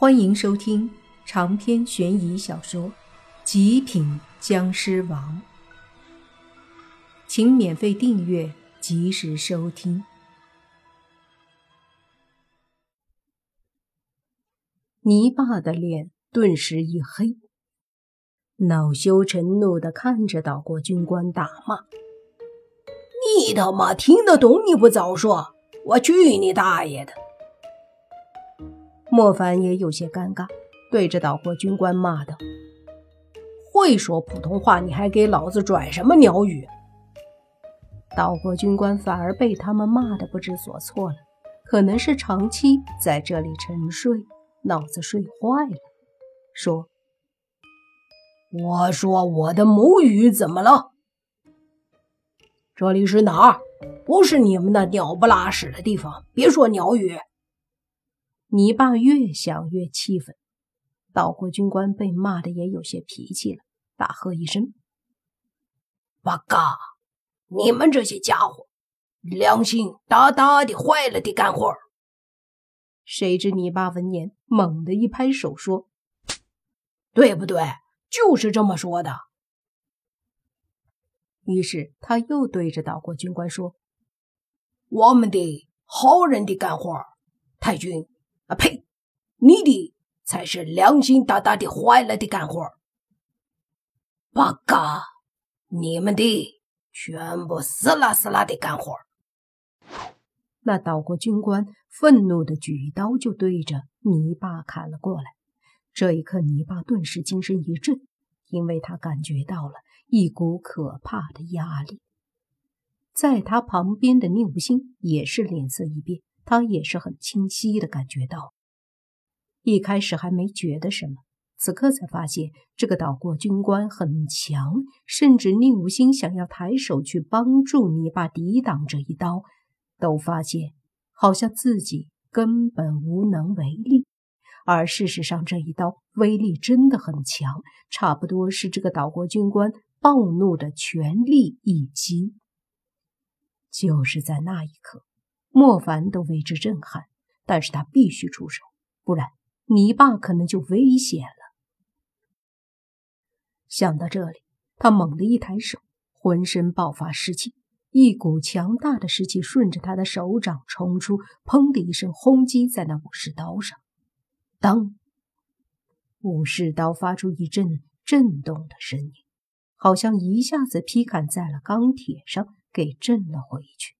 欢迎收听长篇悬疑小说《极品僵尸王》，请免费订阅，及时收听。泥巴的脸顿时一黑，恼羞成怒的看着岛国军官大骂：“你他妈听得懂？你不早说！我去你大爷的！”莫凡也有些尴尬，对着岛国军官骂道：“会说普通话，你还给老子拽什么鸟语？”岛国军官反而被他们骂得不知所措了，可能是长期在这里沉睡，脑子睡坏了，说：“我说我的母语怎么了？这里是哪儿？不是你们那鸟不拉屎的地方！别说鸟语。”你爸越想越气愤，岛国军官被骂的也有些脾气了，大喝一声：“八嘎！你们这些家伙，良心大大的坏了的干活！”谁知你爸闻言猛地一拍手说：“对不对？就是这么说的。”于是他又对着岛国军官说：“我们的好人的干活，太君。”啊呸！你的才是良心大大的坏了的干活，八嘎！你们的全部死啦死啦的干活。那岛国军官愤怒的举刀就对着泥巴砍了过来。这一刻，泥巴顿时精神一振，因为他感觉到了一股可怕的压力。在他旁边的宁无心也是脸色一变。他也是很清晰的感觉到，一开始还没觉得什么，此刻才发现这个岛国军官很强，甚至宁无心想要抬手去帮助泥巴抵挡这一刀，都发现好像自己根本无能为力。而事实上，这一刀威力真的很强，差不多是这个岛国军官暴怒的全力一击。就是在那一刻。莫凡都为之震撼，但是他必须出手，不然泥巴可能就危险了。想到这里，他猛地一抬手，浑身爆发湿气，一股强大的湿气顺着他的手掌冲出，砰的一声轰击在那武士刀上。当，武士刀发出一阵震动的声音，好像一下子劈砍在了钢铁上，给震了回去。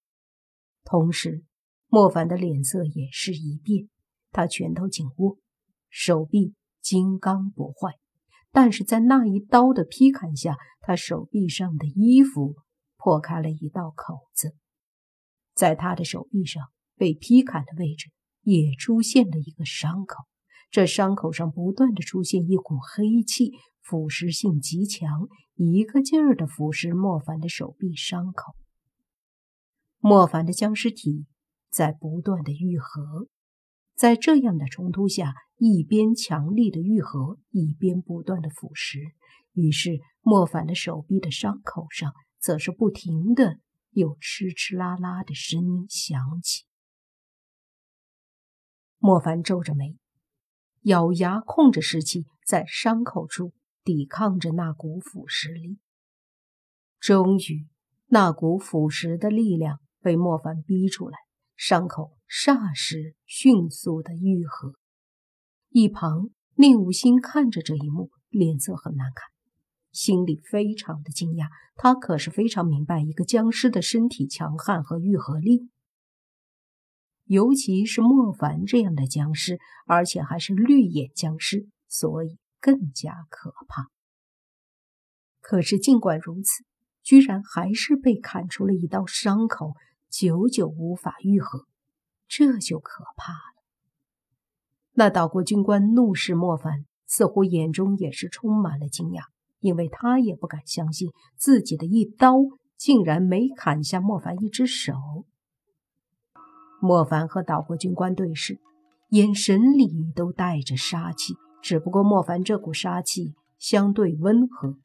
同时，莫凡的脸色也是一变，他拳头紧握，手臂金刚不坏，但是在那一刀的劈砍下，他手臂上的衣服破开了一道口子，在他的手臂上被劈砍的位置也出现了一个伤口，这伤口上不断的出现一股黑气，腐蚀性极强，一个劲儿的腐蚀莫凡的手臂伤口，莫凡的僵尸体。在不断的愈合，在这样的冲突下，一边强力的愈合，一边不断的腐蚀。于是，莫凡的手臂的伤口上，则是不停的有哧哧啦啦的声音响起。莫凡皱着眉，咬牙控制湿气，在伤口处抵抗着那股腐蚀力。终于，那股腐蚀的力量被莫凡逼出来。伤口霎时迅速的愈合，一旁宁无心看着这一幕，脸色很难看，心里非常的惊讶。他可是非常明白一个僵尸的身体强悍和愈合力，尤其是莫凡这样的僵尸，而且还是绿眼僵尸，所以更加可怕。可是尽管如此，居然还是被砍出了一道伤口。久久无法愈合，这就可怕了。那岛国军官怒视莫凡，似乎眼中也是充满了惊讶，因为他也不敢相信自己的一刀竟然没砍下莫凡一只手。莫凡和岛国军官对视，眼神里都带着杀气，只不过莫凡这股杀气相对温和，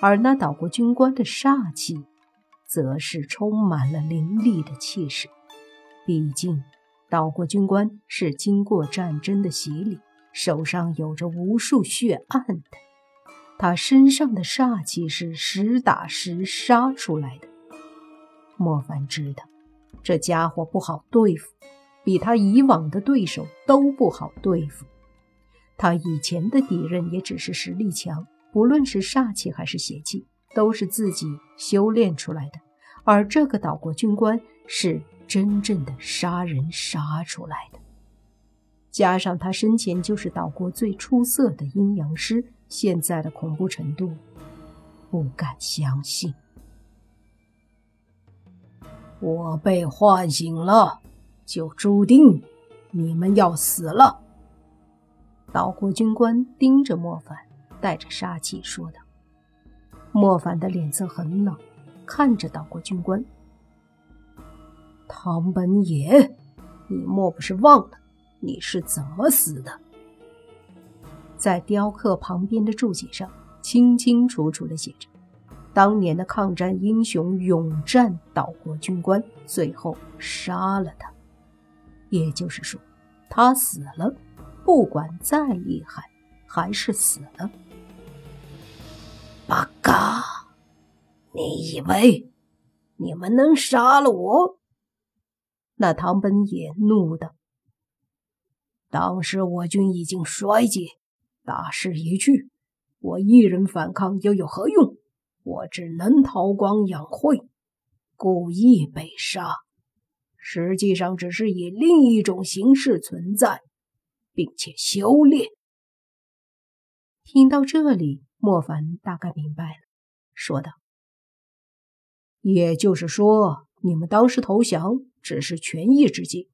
而那岛国军官的煞气。则是充满了凌厉的气势。毕竟，岛国军官是经过战争的洗礼，手上有着无数血案的，他身上的煞气是实打实杀出来的。莫凡知道，这家伙不好对付，比他以往的对手都不好对付。他以前的敌人也只是实力强，不论是煞气还是邪气，都是自己修炼出来的。而这个岛国军官是真正的杀人杀出来的，加上他生前就是岛国最出色的阴阳师，现在的恐怖程度，不敢相信。我被唤醒了，就注定你们要死了。岛国军官盯着莫凡，带着杀气说道。莫凡的脸色很冷，看着岛国军官：“唐本野，你莫不是忘了你是怎么死的？”在雕刻旁边的注解上，清清楚楚的写着：“当年的抗战英雄勇战岛国军官，最后杀了他。”也就是说，他死了。不管再厉害，还是死了。八嘎！你以为你们能杀了我？那唐本也怒道：“当时我军已经衰竭，大势已去，我一人反抗又有何用？我只能韬光养晦，故意被杀，实际上只是以另一种形式存在。”并且修炼。听到这里，莫凡大概明白了，说道：“也就是说，你们当时投降只是权宜之计，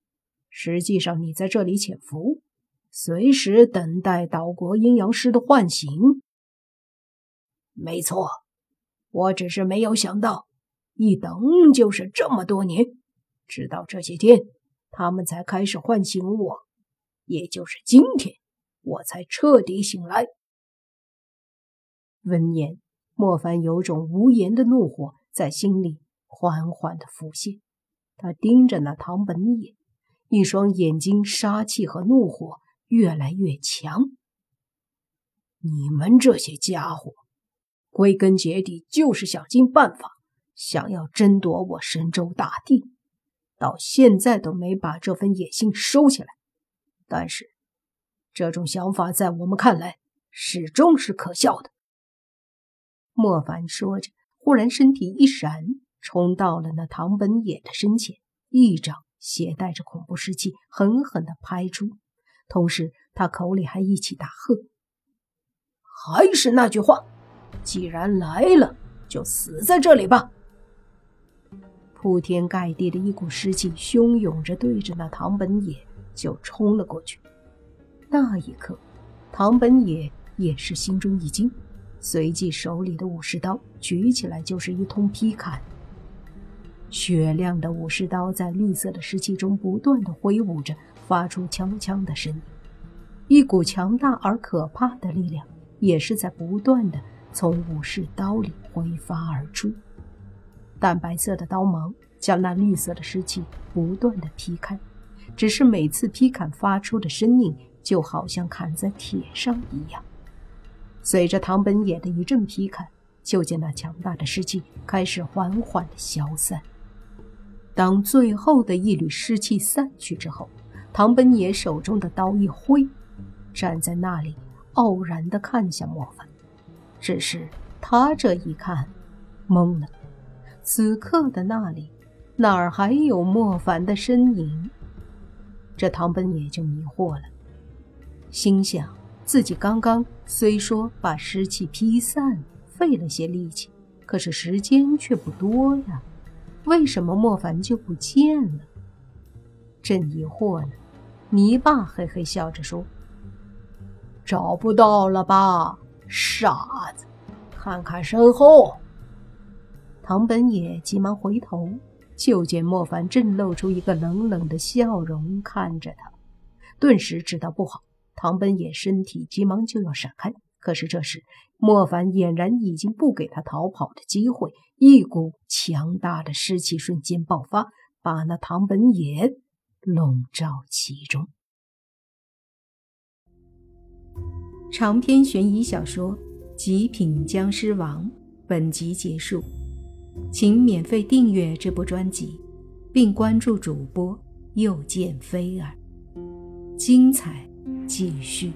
实际上你在这里潜伏，随时等待岛国阴阳师的唤醒。”没错，我只是没有想到，一等就是这么多年，直到这些天，他们才开始唤醒我。也就是今天，我才彻底醒来。闻言，莫凡有种无言的怒火在心里缓缓的浮现。他盯着那唐本野，一双眼睛杀气和怒火越来越强。你们这些家伙，归根结底就是想尽办法想要争夺我神州大地，到现在都没把这份野心收起来。但是，这种想法在我们看来始终是可笑的。莫凡说着，忽然身体一闪，冲到了那唐本野的身前，一掌携带着恐怖尸气，狠狠地拍出。同时，他口里还一起大喝：“还是那句话，既然来了，就死在这里吧！”铺天盖地的一股尸气汹涌着，对着那唐本野。就冲了过去。那一刻，唐本野也是心中一惊，随即手里的武士刀举起来就是一通劈砍。雪亮的武士刀在绿色的湿气中不断的挥舞着，发出锵锵的声音。一股强大而可怕的力量也是在不断的从武士刀里挥发而出。淡白色的刀芒将那绿色的湿气不断的劈开。只是每次劈砍发出的声音，就好像砍在铁上一样。随着唐本野的一阵劈砍，就见那强大的尸气开始缓缓的消散。当最后的一缕尸气散去之后，唐本野手中的刀一挥，站在那里傲然的看向莫凡。只是他这一看，懵了。此刻的那里，哪儿还有莫凡的身影？这唐本也就迷惑了，心想自己刚刚虽说把湿气劈散，费了些力气，可是时间却不多呀，为什么莫凡就不见了？朕疑惑呢，泥巴嘿嘿笑着说：“找不到了吧，傻子，看看身后。”唐本野急忙回头。就见莫凡正露出一个冷冷的笑容看着他，顿时知道不好。唐本也身体急忙就要闪开，可是这时莫凡俨然已经不给他逃跑的机会，一股强大的湿气瞬间爆发，把那唐本也笼罩其中。长篇悬疑小说《极品僵尸王》本集结束，请免费订阅这部专辑，并关注主播又见菲儿，精彩继续。